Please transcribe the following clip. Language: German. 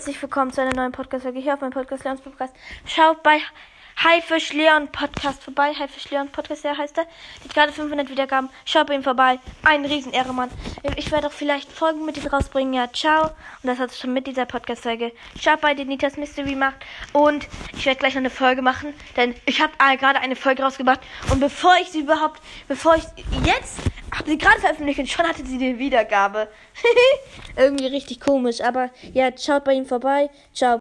herzlich willkommen zu einer neuen Podcast-Folge hier auf meinem Podcast Leons Podcast. Schaut bei Haifisch Leon Podcast vorbei. Haifisch Leon Podcast, der heißt er. Hat gerade 500 Wiedergaben. Schaut bei ihm vorbei. Ein riesen Ehremann. Ich werde auch vielleicht Folgen mit ihm rausbringen. Ja, ciao. Und das hat es schon mit dieser Podcast-Folge. Schaut bei Denitas Mystery macht. Und ich werde gleich noch eine Folge machen. Denn ich habe gerade eine Folge rausgebracht. Und bevor ich sie überhaupt, bevor ich jetzt, habe sie gerade veröffentlicht und schon hatte sie die Wiedergabe. Irgendwie richtig komisch. Aber ja, schaut bei ihm vorbei. Ciao.